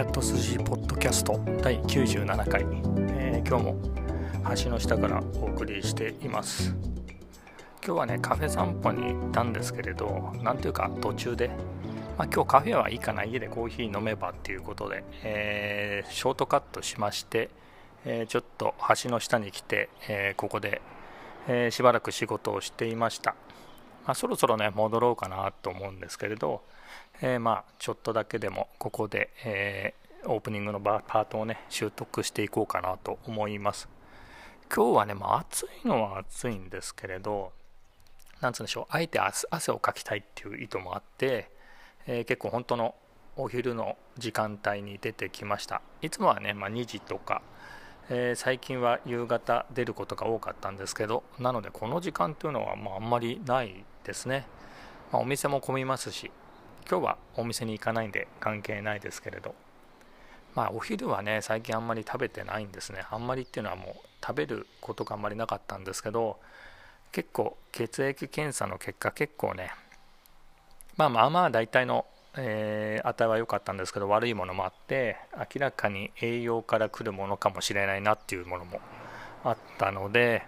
キャット筋ポッドキャスト第97回、えー、今日も橋の下からお送りしています。今日はねカフェ散歩に行ったんですけれどなんていうか途中で、まあ、今日カフェはいいかな家でコーヒー飲めばっていうことで、えー、ショートカットしまして、えー、ちょっと橋の下に来て、えここで、えしばらく仕事をしていました。まあ、そろそろね戻ろうかなと思うんですけれど、えー、まあちょっとだけでもここで、えー、オープニングのパートをね習得していこうかなと思います。今日はね、まあ、暑いのは暑いんですけれどなんつうんでしょうあえて汗をかきたいっていう意図もあって、えー、結構本当のお昼の時間帯に出てきました。いつもはね、まあ、2時とかえー、最近は夕方出ることが多かったんですけどなのでこの時間というのはまああんまりないですね、まあ、お店も混みますし今日はお店に行かないんで関係ないですけれどまあお昼はね最近あんまり食べてないんですねあんまりっていうのはもう食べることがあんまりなかったんですけど結構血液検査の結果結構ねまあまあまあ大体のえー、値は良かったんですけど悪いものもあって明らかに栄養から来るものかもしれないなっていうものもあったので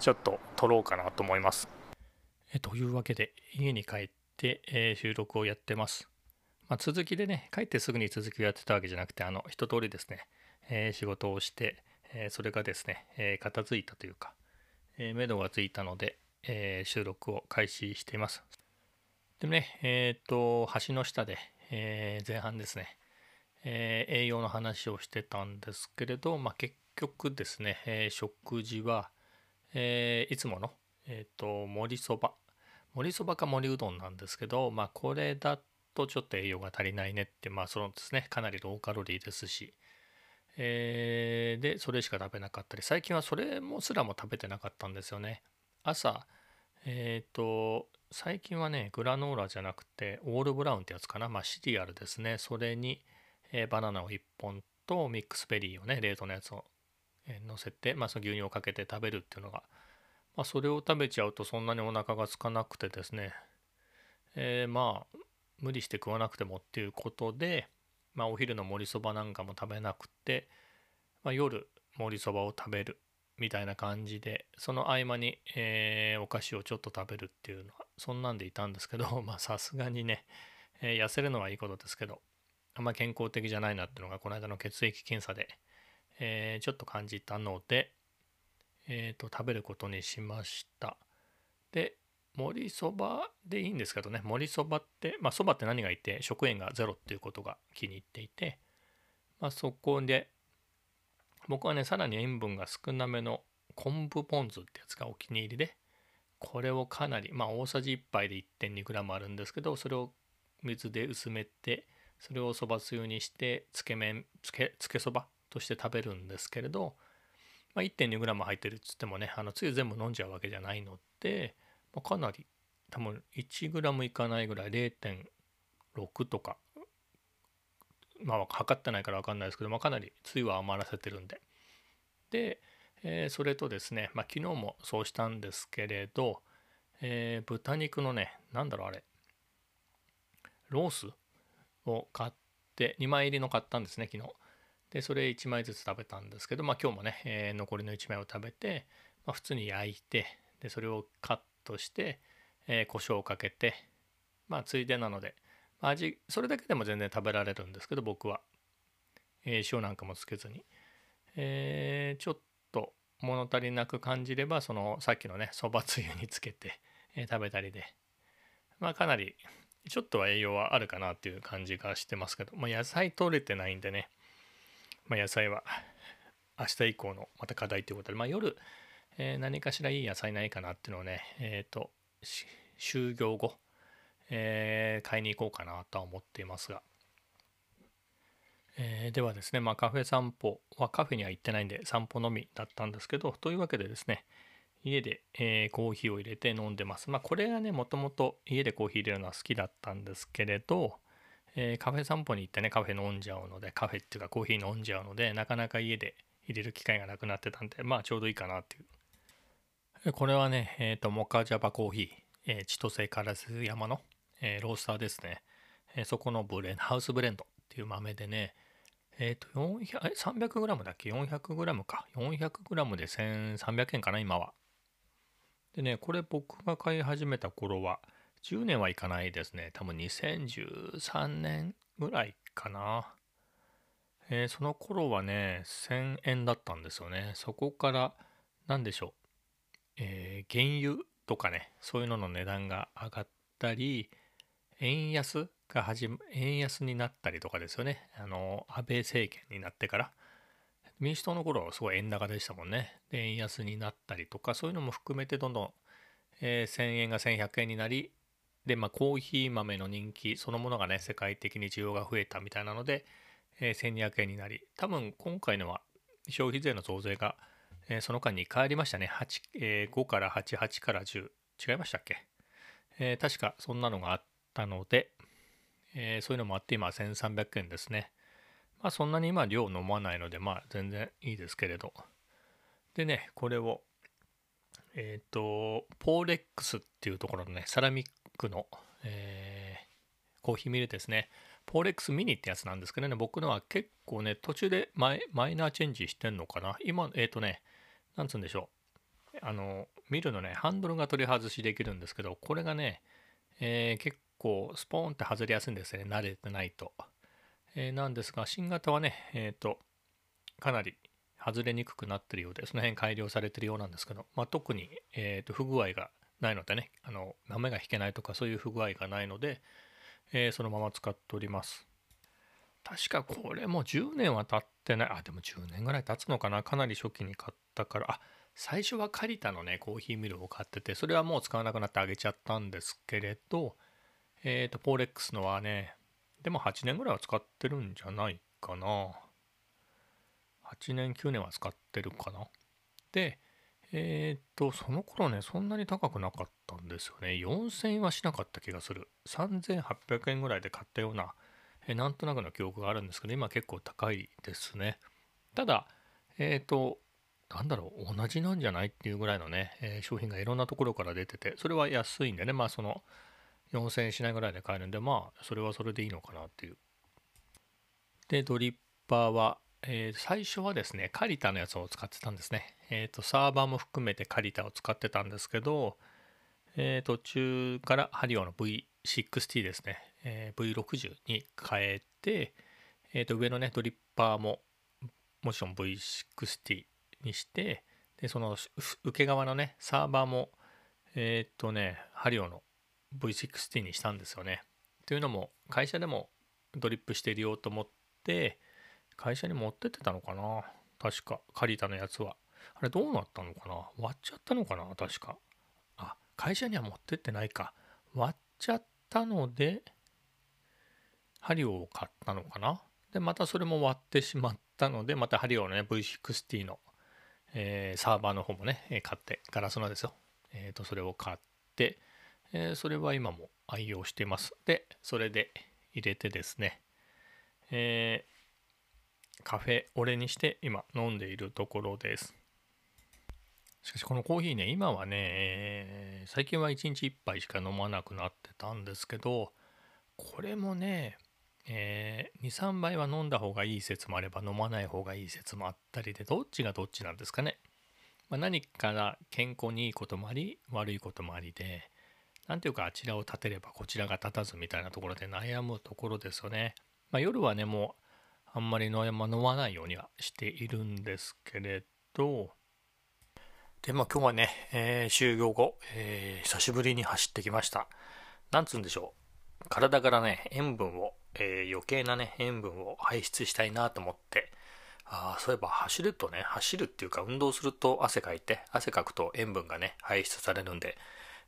ちょっと撮ろうかなと思います。えというわけで家に帰って、でえー、収録をやってます。まあ、続きでね帰ってすぐに続きをやってたわけじゃなくてあの一通りですね、えー、仕事をして、えそれがですね、え片付いたというか、えー、目処がついたので、え収録を開始しています。でね、えっ、と、橋の下で、え、前半ですね、え、栄養の話をしてたんですけれど、まあ、結局ですね、え食事は、えいつもの、えっ、と、盛りそば。盛りそばか盛りうどんなんですけど、まあ、これだとちょっと栄養が足りないねって、まあ、そのですね、かなりローカロリーですし、えー、で、それしか食べなかったり、最近はそれもすらも食べてなかったんですよね。朝、えっ、ー、と、最近はね、グラノーラじゃなくて、オールブラウンってやつかな。まあ、シリアルですね。それに、えー、バナナを1本とミックスベリーをね、冷凍のやつを、えー、せて、まあ、その牛乳をかけて食べるっていうのが、まあ、それを食べちゃうとそんなにお腹が空かなくてですね、えー、まあ、無理して食わなくてもっていうことで、まあ、お昼の盛りそばなんかも食べなくて、まあ、夜盛りそばを食べるみたいな感じでその合間に、えー、お菓子をちょっと食べるっていうのはそんなんでいたんですけど まあさすがにね、えー、痩せるのはいいことですけどあんま健康的じゃないなっていうのがこの間の血液検査で、えー、ちょっと感じたので、えーと、食べることにしました。で盛りそばでいいんですけどね。盛りそばってまあそばって何がいて食塩がゼロっていうことが気に入っていて、まあ、そこで僕はね、さらに塩分が少なめの昆布ポン酢ってやつがお気に入りで、これをかなり、まあ大さじ1杯で 1.2g あるんですけど、それを水で薄めて、それをそばつゆにして、つけ麺、つけ、つけそばとして食べるんですけれど、まあ、1.2g 入ってるっつってもね、あのつゆ全部飲んじゃうわけじゃないので、まあ、かなり、多分 1g いかないぐらい0.6とかまあ測ってないから分かんないですけど、まあ、かなりつゆは余らせてるんで。で、えー、それとですね、まあ、昨日もそうしたんですけれど、えー、豚肉のね、なんだろうあれ、ロースを買って、2枚入りの買ったんですね、昨日。で、それ1枚ずつ食べたんですけど、まあ今日もね、えー、残りの1枚を食べて、まあ、普通に焼いて、で、それをカットして、えー、胡椒をかけて、まあついでなので、味それだけでも全然食べられるんですけど僕は、えー、塩なんかもつけずに、えー、ちょっと物足りなく感じればそのさっきのねそばつゆにつけて、え、食べたりで。まあかなりちょっとは栄養はあるかなっていう感じがしてますけど、まあ、野菜取れてないんでね、まあ、野菜は 明日以降のまた課題ということで、まあ、夜、えー、何かしらいい野菜ないかなっていうのをねえっ、ー、と就業後えー、買いに行こうかなとは思っていますが、え、ではですね、まあ、カフェ散歩はカフェには行ってないんで散歩のみだったんですけどというわけでですね家で、え、コーヒーを入れて飲んでます。まあこれがねもともと家でコーヒー入れるのは好きだったんですけれど、えカフェ散歩に行ってねカフェ飲んじゃうのでカフェっていうかコーヒー飲んじゃうのでなかなか家で入れる機会がなくなってたんでまあちょうどいいかなっていうこれはねえっ、とモカジャパコーヒー、えー、千歳烏山のえ、ロースターですね、え、そこのブレンハウスブレンドっていう豆でね、えっ、と、400、え、300g だっけ ?400g か。400g で1300円かな、今は。でね、これ僕が買い始めた頃は、10年はいかないですね。多分2013年ぐらいかな。えー、その頃はね、1000円だったんですよね。そこから、何でしょう。えー、原油とかね、そういうのの値段が上がったり、円安が始め、円安になったりとかですよね。あの、安倍政権になってから。民主党の頃はすごい円高でしたもんね。で、円安になったりとか、そういうのも含めてどんどん、えー、1000円が1100円になり、で、まあ、コーヒー豆の人気そのものがね、世界的に需要が増えたみたいなので、えー、1200円になり、多分今回のは消費税の増税が、えー、その間に変わりましたね。8、えー、5から8、8から10。違いましたっけ、えー、確かそんなのがあったので、えー、そういうのもあって今1300円ですね。まあそんなに今量飲まないのでまあ全然いいですけれど。でね、これを、えっ、と、ポーレックスっていうところのね、サラミックの、えー、コーヒーミルですね。ポーレックスミニってやつなんですけどね、僕のは結構ね、途中でマイマイナーチェンジしてんのかな。今、えっ、ー、とね、なんつうんでしょう。あの、ミルのね、ハンドルが取り外しできるんですけど、これがね、えー、結構スポーンって外れやすいんですよね。慣れてないと。えー、なんですが、新型はね、えっ、と、かなり外れにくくなってるようで、その辺改良されてるようなんですけど、まあ、特に、えーと、不具合がないのでね、あの、豆が引けないとかそういう不具合がないので、えー、そのまま使っております。確かこれも10年は経ってない、あ、でも10年ぐらい経つのかな、かなり初期に買ったから、あ、最初はカリタのね、コーヒーミルを買ってて、それはもう使わなくなってあげちゃったんですけれど、えっ、ー、と、ポーレックスのはね、でも8年ぐらいは使ってるんじゃないかな。8年、9年は使ってるかな。で、えっ、と、その頃ね、そんなに高くなかったんですよね。4000円はしなかった気がする。3800円ぐらいで買ったような、えー、なんとなくの記憶があるんですけど、今結構高いですね。ただ、えっ、と、なんだろう、同じなんじゃないっていうぐらいのね、え商品がいろんなところから出てて、それは安いんでね、まあその、4000円しないぐらいで買えるんでまあそれはそれでいいのかなっていう。でドリッパーは、えー、最初はですねカリタのやつを使ってたんですね。えっ、ー、とサーバーも含めてカリタを使ってたんですけど、えー、途中からハリオの V60 ですね、えー、V60 に変えて、えー、と上のねドリッパーももちろん V60 にしてでその受け側のねサーバーもえっ、とねハリオの V60 にしたんですよね。というのも会社でもドリップして入れよと思って会社に持ってってたのかな？確か借りたのやつは。あれどうなったのかな？割っちゃったのかな？確か。あ会社には持ってってないか。割っちゃったので針を買ったのかな？でまたそれも割ってしまったのでまた針をね V60 の、えー、サーバーの方もね買ってガラスのですよ。えっ、ー、とそれを買ってえー、それは今も愛用しています。で、それで入れてですね、え、カフェオレにして今飲んでいるところです。しかしこのコーヒーね、今はね、最近は1日1杯しか飲まなくなってたんですけど、これもね、えー、2、3杯は飲んだ方がいい説もあれば飲まない方がいい説もあったりで、どっちがどっちなんですかね。まあ、何から健康にいいこともあり、悪いこともありで、何ていうかあちらを立てればこちらが立たずみたいなところで悩むところですよね。まあ、夜はねもうあんまり飲まないようにはしているんですけれどでまあ今日はね、えー、終業後、えー、久しぶりに走ってきました。なんつうんでしょう体からね塩分を、えー、余計なね塩分を排出したいなと思ってあそういえば走るとね走るっていうか運動すると汗かいて汗かくと塩分がね排出されるんで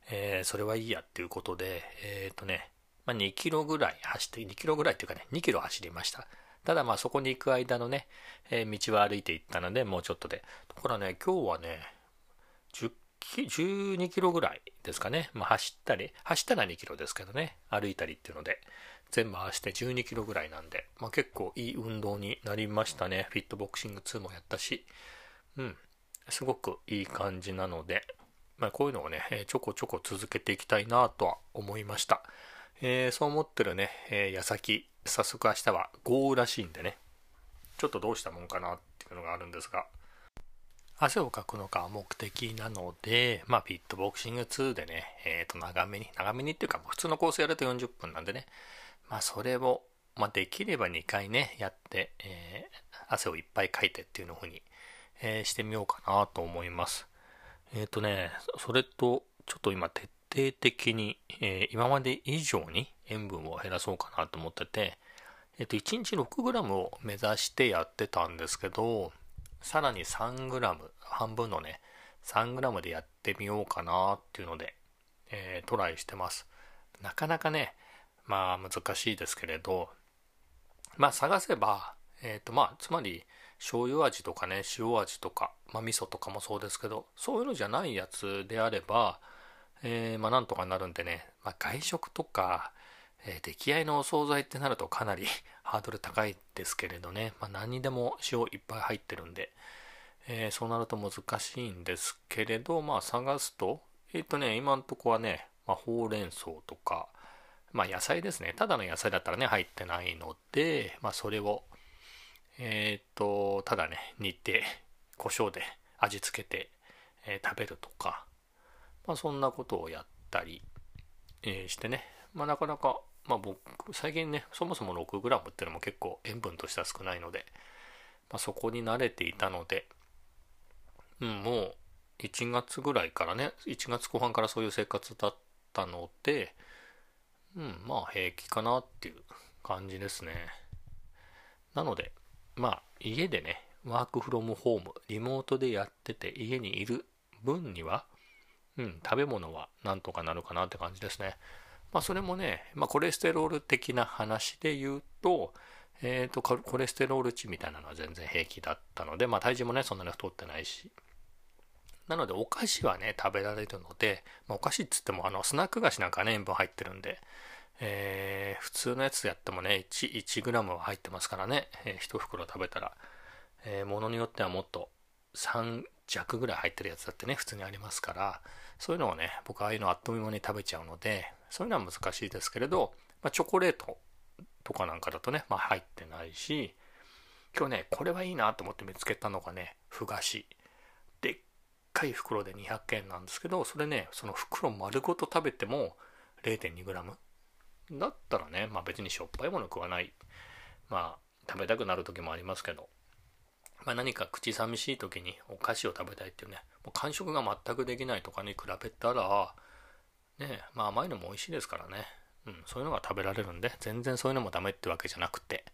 えー、それはいいやっていうことで、えっ、ー、とね、まあ、2キロぐらい走って、2キロぐらいっていうかね、2キロ走りました。ただまあそこに行く間のね、えー、道は歩いて行ったので、もうちょっとで。ところね、今日はね、10キ12キロぐらいですかね。まあ走ったり、走ったら2キロですけどね、歩いたりっていうので、全部合わせて12キロぐらいなんで、まあ結構いい運動になりましたね。フィットボクシング2もやったし、うん、すごくいい感じなので、まあ、こういうのをね、ちょこちょこ続けていきたいなとは思いました。えー、そう思ってるね、えー、矢先、早速明日は豪雨らしいんでね、ちょっとどうしたもんかなっていうのがあるんですが。汗をかくのが目的なので、まあ、ピットボクシング2でね、えっ、ー、と、長めに、長めにっていうか、普通のコースやると40分なんでね、まあ、それを、まあ、できれば2回ね、やって、えー、汗をいっぱいかいてっていうのふうに、えー、してみようかなと思います。えっ、ー、とね、それと、ちょっと今、徹底的に、え今まで以上に塩分を減らそうかなと思ってて、えっ、と、1日 6g を目指してやってたんですけど、さらに 3g、半分のね、3g でやってみようかなっていうので、えー、トライしてます。なかなかね、まあ難しいですけれど、まあ探せば、えっ、ー、とまあ、つまり醤油味とかね、塩味とか、まあ味噌とかもそうですけど、そういうのじゃないやつであれば、えー、まあなんとかなるんでね、まあ外食とか、えー、出来合いのお惣菜ってなるとかなり ハードル高いですけれどね、まあ、何にでも塩いっぱい入ってるんで、えー、そうなると難しいんですけれど、まあ探すと、えっ、ー、とね、今んとこはね、まあ、ほうれん草とか、まあ野菜ですね。ただの野菜だったらね、入ってないので、まあそれを、えっ、ー、と、ただね、煮て、胡椒で味付けて、え、食べるとか、まあそんなことをやったり、え、してね、まあなかなかまあ僕、最近ね、そもそも 6g っていうのも結構塩分としては少ないので、まあ、そこに慣れていたので、うん、もう1月ぐらいからね、1月後半からそういう生活だったので、うん、まあ平気かなっていう感じですね。なので、まあ家でね、ワークフロムホーム、リモートでやってて家にいる分には、うん、食べ物はなんとかなるかなって感じですね。まあ、それもね、まあ、コレステロール的な話で言うと、えっ、ー、と、コレステロール値みたいなのは全然平気だったので、まあ、体重もね、そんなに太ってないし。なので、お菓子はね、食べられるので、まあ、お菓子っつっても、あの、スナック菓子なんかね、塩分入ってるんで、えー、普通のやつやってもね、1、1g は入ってますからね、えー、1袋食べたら、えー、ものによってはもっと3弱ぐらい入ってるやつだってね、普通にありますから、そういうのをね、僕ああいうのあっという間に食べちゃうので、そういうのは難しいですけれど、まあ、チョコレートとかなんかだとね、まあ、入ってないし、今日ね、これはいいなと思って見つけたのがね、ふ菓子。でっかい袋で200円なんですけど、それね、その袋丸ごと食べても 0.2g。だったらね、まあ別にしょっぱいもの食わない。まあ食べたくなる時もありますけど、まあ、何か口寂しい時にお菓子を食べたいっていうね、もう完食が全くできないとかに比べたら、ねまあ甘いのも美味しいですからね。うん、そういうのが食べられるんで、全然そういうのもダメってわけじゃなくて。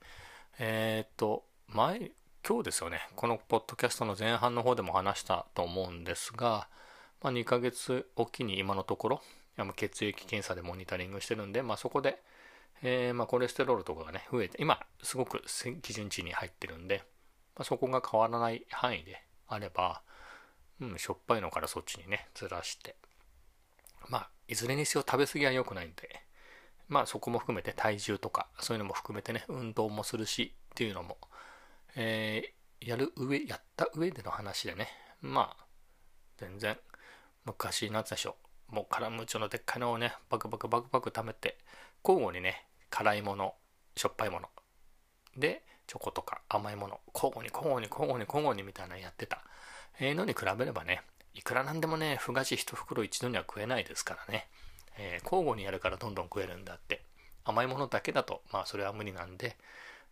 えー、っと、前、今日ですよね、このポッドキャストの前半の方でも話したと思うんですが、まあ、2ヶ月おきに今のところ、血液検査でモニタリングしてるんで、まあ、そこで、えー、まあ、コレステロールとかがね、増えて、今、すごく基準値に入ってるんで、まあ、そこが変わらない範囲であれば、うん、しょっぱいのからそっちにね、ずらして、まあ、いずれにせよ食べ過ぎは良くないんで、まあそこも含めて体重とか、そういうのも含めてね、運動もするしっていうのも、えー、やる上、やった上での話でね、まあ、全然、昔なんつでしょう、もうカラムーチョのでっかいのをね、バクバクバクバク貯めて、交互にね、辛いもの、しょっぱいもの、で、チョコとか甘いもの、交互に交互に交互に交互にみたいなのやってた、えー、のに比べればね、いくらなんでもね、ふ菓子一袋一度には食えないですからね。えー、交互にやるからどんどん食えるんだって。甘いものだけだと、まあそれは無理なんで、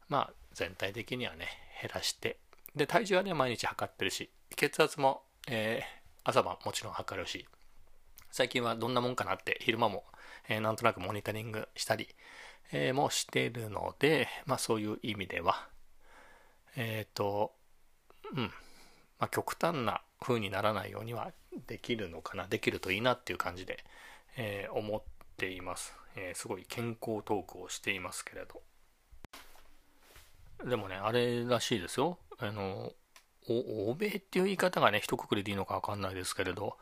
まあ全体的にはね、減らして。で、体重はね、毎日測ってるし、血圧も、えー、朝晩もちろん測るし、最近はどんなもんかなって昼間も、えー、なんとなくモニタリングしたり、えー、もしてるので、まあそういう意味では、えっ、ー、と、うん、まあ極端な風にならないようにはできるのかなできるといいなっていう感じで、えー、思っています、えー、すごい健康トークをしていますけれど。でもねあれらしいですよ。あの欧米っていう言い方がね一括りでいいのか分かんないですけれど。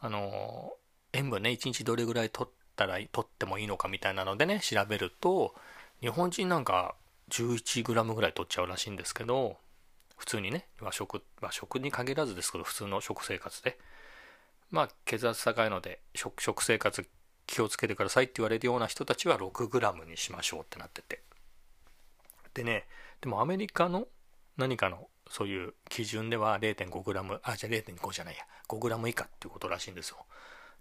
あの塩分ね1日どれぐらい取ったら取ってもいいのかみたいなのでね調べると日本人なんか 11g ぐらい取っちゃうらしいんですけど普通にね、和食、和食に限らずですけど、普通の食生活で。まあ、血圧高いので、食、食生活気をつけてくださいって言われるような人たちは 6g にしましょうってなってて。でね、でもアメリカの、何かのそういう基準では 0.5g あじゃあ0.5じゃないや 5g 以下っていうことらしいんですよ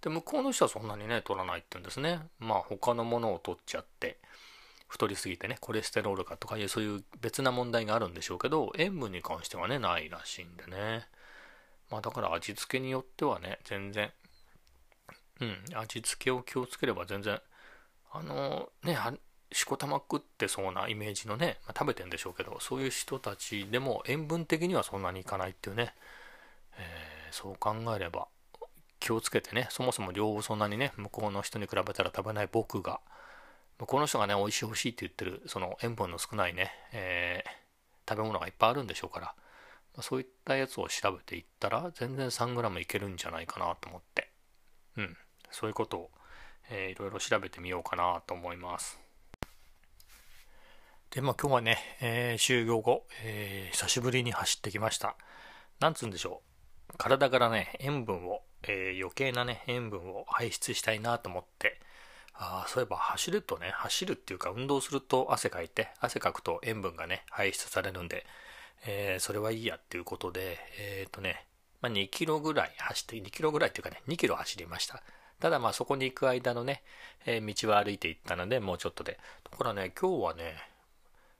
で向こうの人はそんなにね取らないって言うんですねまあ他のものを取っちゃって太りすぎてねコレステロールかとかいうそういう別な問題があるんでしょうけど塩分に関してはねないらしいんでね。まあだから味付けによってはね全然うん味付けを気をつければ全然あのねしこたま食ってそうなイメージのね、まあ、食べてんでしょうけどそういう人たちでも塩分的にはそんなにいかないっていうね、えー、そう考えれば気をつけてねそもそも量をそんなにね向こうの人に比べたら食べない僕が向この人がね美味しい美味しいって言ってるその塩分の少ないね、えー、食べ物がいっぱいあるんでしょうから、ま、そういったやつを調べていったら全然 3g いけるんじゃないかなと思ってうんそういうことを、えー、いろいろ調べてみようかなと思いますで、まあ今日はね、えー、終業後、えー、久しぶりに走ってきました。なんつうんでしょう。体からね、塩分を、えー、余計なね、塩分を排出したいなと思って、あそういえば走るとね、走るっていうか運動すると汗かいて、汗かくと塩分がね、排出されるんで、えー、それはいいやっていうことで、えっ、ー、とね、まあ、2キロぐらい走って、2キロぐらいっていうかね、2キロ走りました。ただまあそこに行く間のね、えー、道は歩いていったので、もうちょっとで。ところがね、今日はね、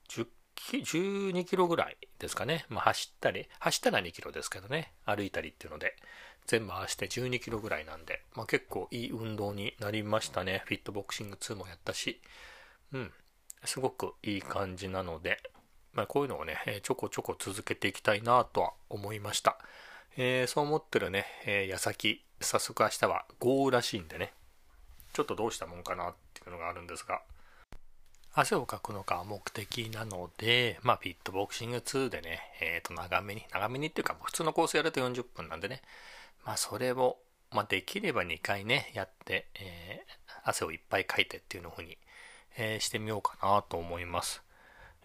10 12キロぐらいですかね。まあ、走ったり、走ったら2キロですけどね、歩いたりっていうので、全部合わせて12キロぐらいなんで、まあ、結構いい運動になりましたね。フィットボクシング2もやったし、うん、すごくいい感じなので、まあ、こういうのをね、ちょこちょこ続けていきたいなとは思いました。えー、そう思ってるね、えー、矢先、早速明日は豪雨らしいんでね、ちょっとどうしたもんかなっていうのがあるんですが、汗をかくのが目的なので、まあ、フィットボクシング2でね、えっ、ー、と、長めに、長めにっていうか、普通のコースやると40分なんでね、まあ、それを、まあ、できれば2回ね、やって、えー、汗をいっぱいかいてっていうの風に、えー、してみようかなと思います。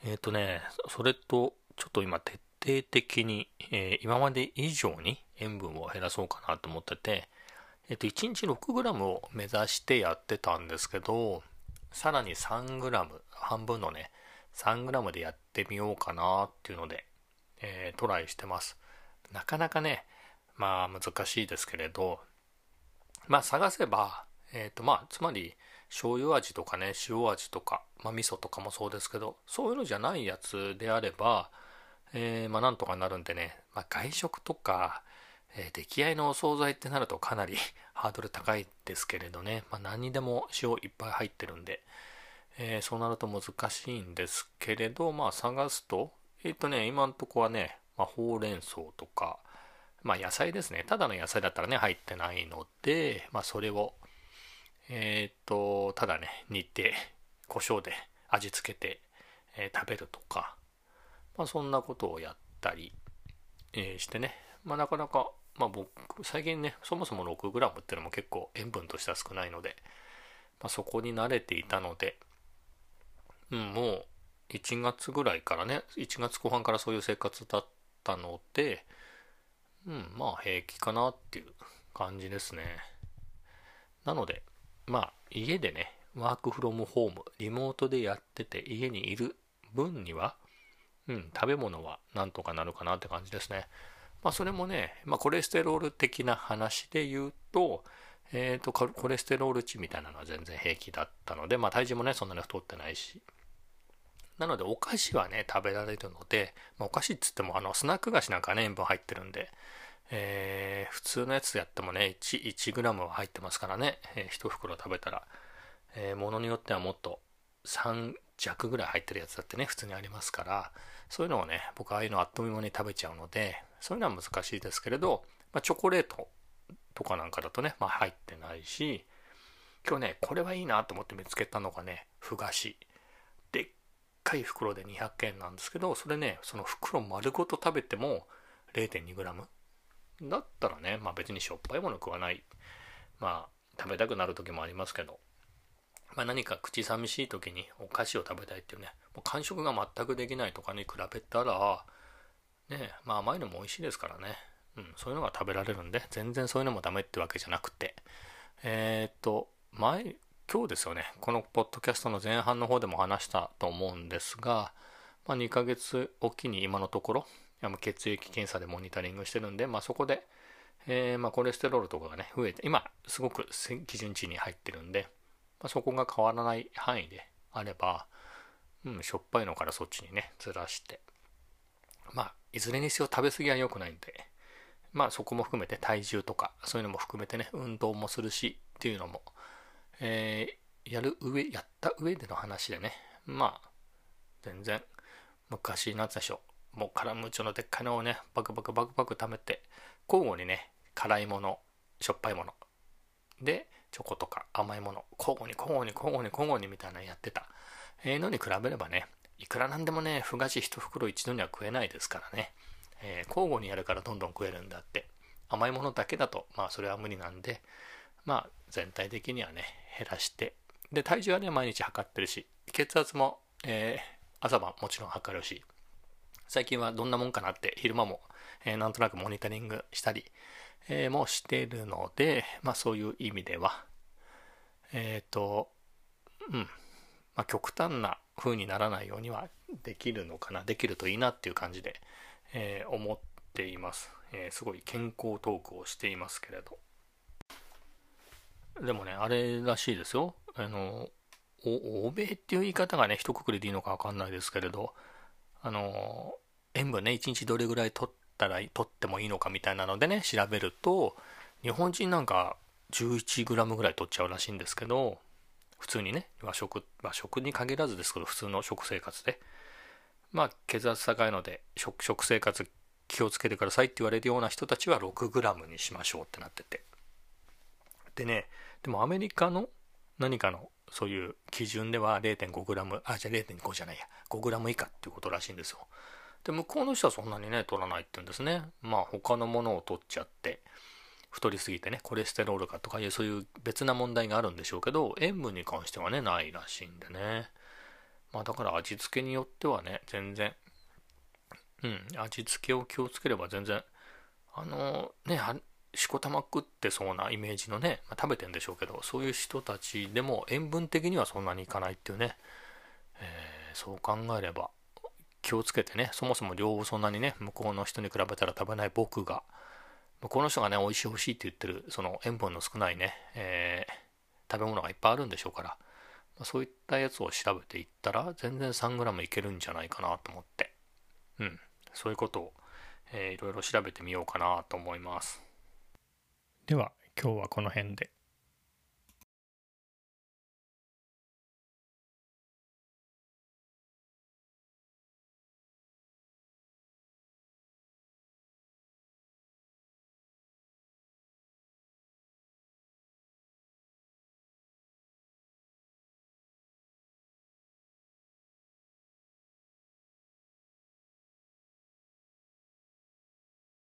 えっ、とね、それと、ちょっと今、徹底的に、え今まで以上に塩分を減らそうかなと思ってて、えっ、と、1日 6g を目指してやってたんですけど、さらに 3g、半分のね、3g でやってみようかなっていうので、えー、トライしてます。なかなかね、まあ難しいですけれど、まあ探せば、えっ、ー、とまあ、つまり醤油味とかね、塩味とか、まあ味噌とかもそうですけど、そういうのじゃないやつであれば、えー、まあなんとかなるんでね、まあ外食とか、えー、出来合いのお惣菜ってなるとかなり ハードル高いですけれどね、まあ、何にでも塩いっぱい入ってるんで、えー、そうなると難しいんですけれど、まあ探すと、えっ、ー、とね、今んとこはね、まあ、ほうれん草とか、まあ野菜ですね。ただの野菜だったらね、入ってないので、まあそれを、えっ、と、ただね、煮て、胡椒で味付けて、え食べるとか、まあそんなことをやったり、えしてね、まあなかなかまあ僕、最近ね、そもそも 6g ってのも結構塩分としては少ないので、まあ、そこに慣れていたので、うん、もう1月ぐらいからね、1月後半からそういう生活だったので、うん、まあ平気かなっていう感じですね。なので、まあ家でね、ワークフロムホーム、リモートでやってて家にいる分には、うん、食べ物はなんとかなるかなって感じですね。まあ、それもね、まあ、コレステロール的な話で言うと、えっ、ー、と、コレステロール値みたいなのは全然平気だったので、まあ、体重もね、そんなに太ってないし。なので、お菓子はね、食べられるので、まあ、お菓子っつっても、あの、スナック菓子なんかね、塩分入ってるんで、えー、普通のやつやってもね、1、1g は入ってますからね、えー、1袋食べたら、えー、ものによってはもっと3弱ぐらい入ってるやつだってね、普通にありますから、そういうのをね、僕ああいうのあっという間に食べちゃうので、そういうのは難しいですけれど、まあ、チョコレートとかなんかだとね、まあ、入ってないし、今日ね、これはいいなと思って見つけたのがね、ふ菓子。でっかい袋で200円なんですけど、それね、その袋丸ごと食べても 0.2g。だったらね、まあ別にしょっぱいもの食わない。まあ、食べたくなる時もありますけど、まあ、何か口寂しい時にお菓子を食べたいっていうね、もう完食が全くできないとかに比べたら、ねまあ甘いのも美味しいですからね。うん、そういうのが食べられるんで、全然そういうのもダメってわけじゃなくて。えー、っと、前、今日ですよね、このポッドキャストの前半の方でも話したと思うんですが、まあ、2ヶ月おきに今のところ血液検査でモニタリングしてるんで、まあ、そこで、えー、まあコレステロールとかがね増えて今すごく基準値に入ってるんで、まあ、そこが変わらない範囲であれば、うん、しょっぱいのからそっちにねずらしてまあいずれにせよ食べ過ぎは良くないんで。まあそこも含めて体重とかそういうのも含めてね運動もするしっていうのも、えー、やる上やった上での話でね。まあ全然昔なんつでしょう。もうカラムーチョのでっかいのをねバクバクバクバク貯めて交互にね辛いものしょっぱいものでチョコとか甘いもの交互に交互に交互に交互にみたいなのやってた、えー、のに比べればねいくらなんでもねふがし一袋一度には食えないですからね、えー、交互にやるからどんどん食えるんだって。甘いものだけだとまあそれは無理なんでまあ全体的にはね減らして。で体重はね毎日測ってるし血圧も、えー、朝晩もちろん測るし最近はどんなもんかなって昼間も、えー、なんとなくモニタリングしたり、えー、もしてるので、まあそういう意味では、えっ、ー、と、うん、まあ極端な風にならないようにはできるのかな、できるといいなっていう感じで、えー、思っています、えー、すごい健康トークをしていますけれど。でもね、あれらしいですよ。あの、欧米っていう言い方がね、一括りでいいのかわかんないですけれど、あの、塩分ね、1日どれぐらい取ったら、取ってもいいのかみたいなのでね、調べると、日本人なんか 11g ぐらい取っちゃうらしいんですけど、普通にね、和食、和食に限らずですけど、普通の食生活で。まあ、血圧高いので、食、食生活気をつけてくださいって言われるような人たちは 6g にしましょうってなってて。でね、でもアメリカの何かのそういう基準では 0.5g、あ、じゃあ0.5じゃないや、5g 以下っていうことらしいんですよ。で、向こうの人はそんなにね、取らないって言うんですね。まあ他のものを取っちゃって、太りすぎてね、コレステロールかとかいうそういう別な問題があるんでしょうけど、塩分に関してはね、ないらしいんでね。まあだから味付けによってはね、全然、うん、味付けを気をつければ全然、あのね、しこたま食ってそうなイメージのね、まあ、食べてんでしょうけど、そういう人たちでも塩分的にはそんなにいかないっていうね、えー、そう考えれば気をつけてね、そもそも量をそんなにね、向こうの人に比べたら食べない僕が、この人がね、美味しい美味しいって言ってる、その塩分の少ないね、えー、食べ物がいっぱいあるんでしょうから、ま、そういったやつを調べていったら、全然 3g いけるんじゃないかなと思って、うん、そういうことを、えー、いろいろ調べてみようかなと思います。では今日はこの辺で。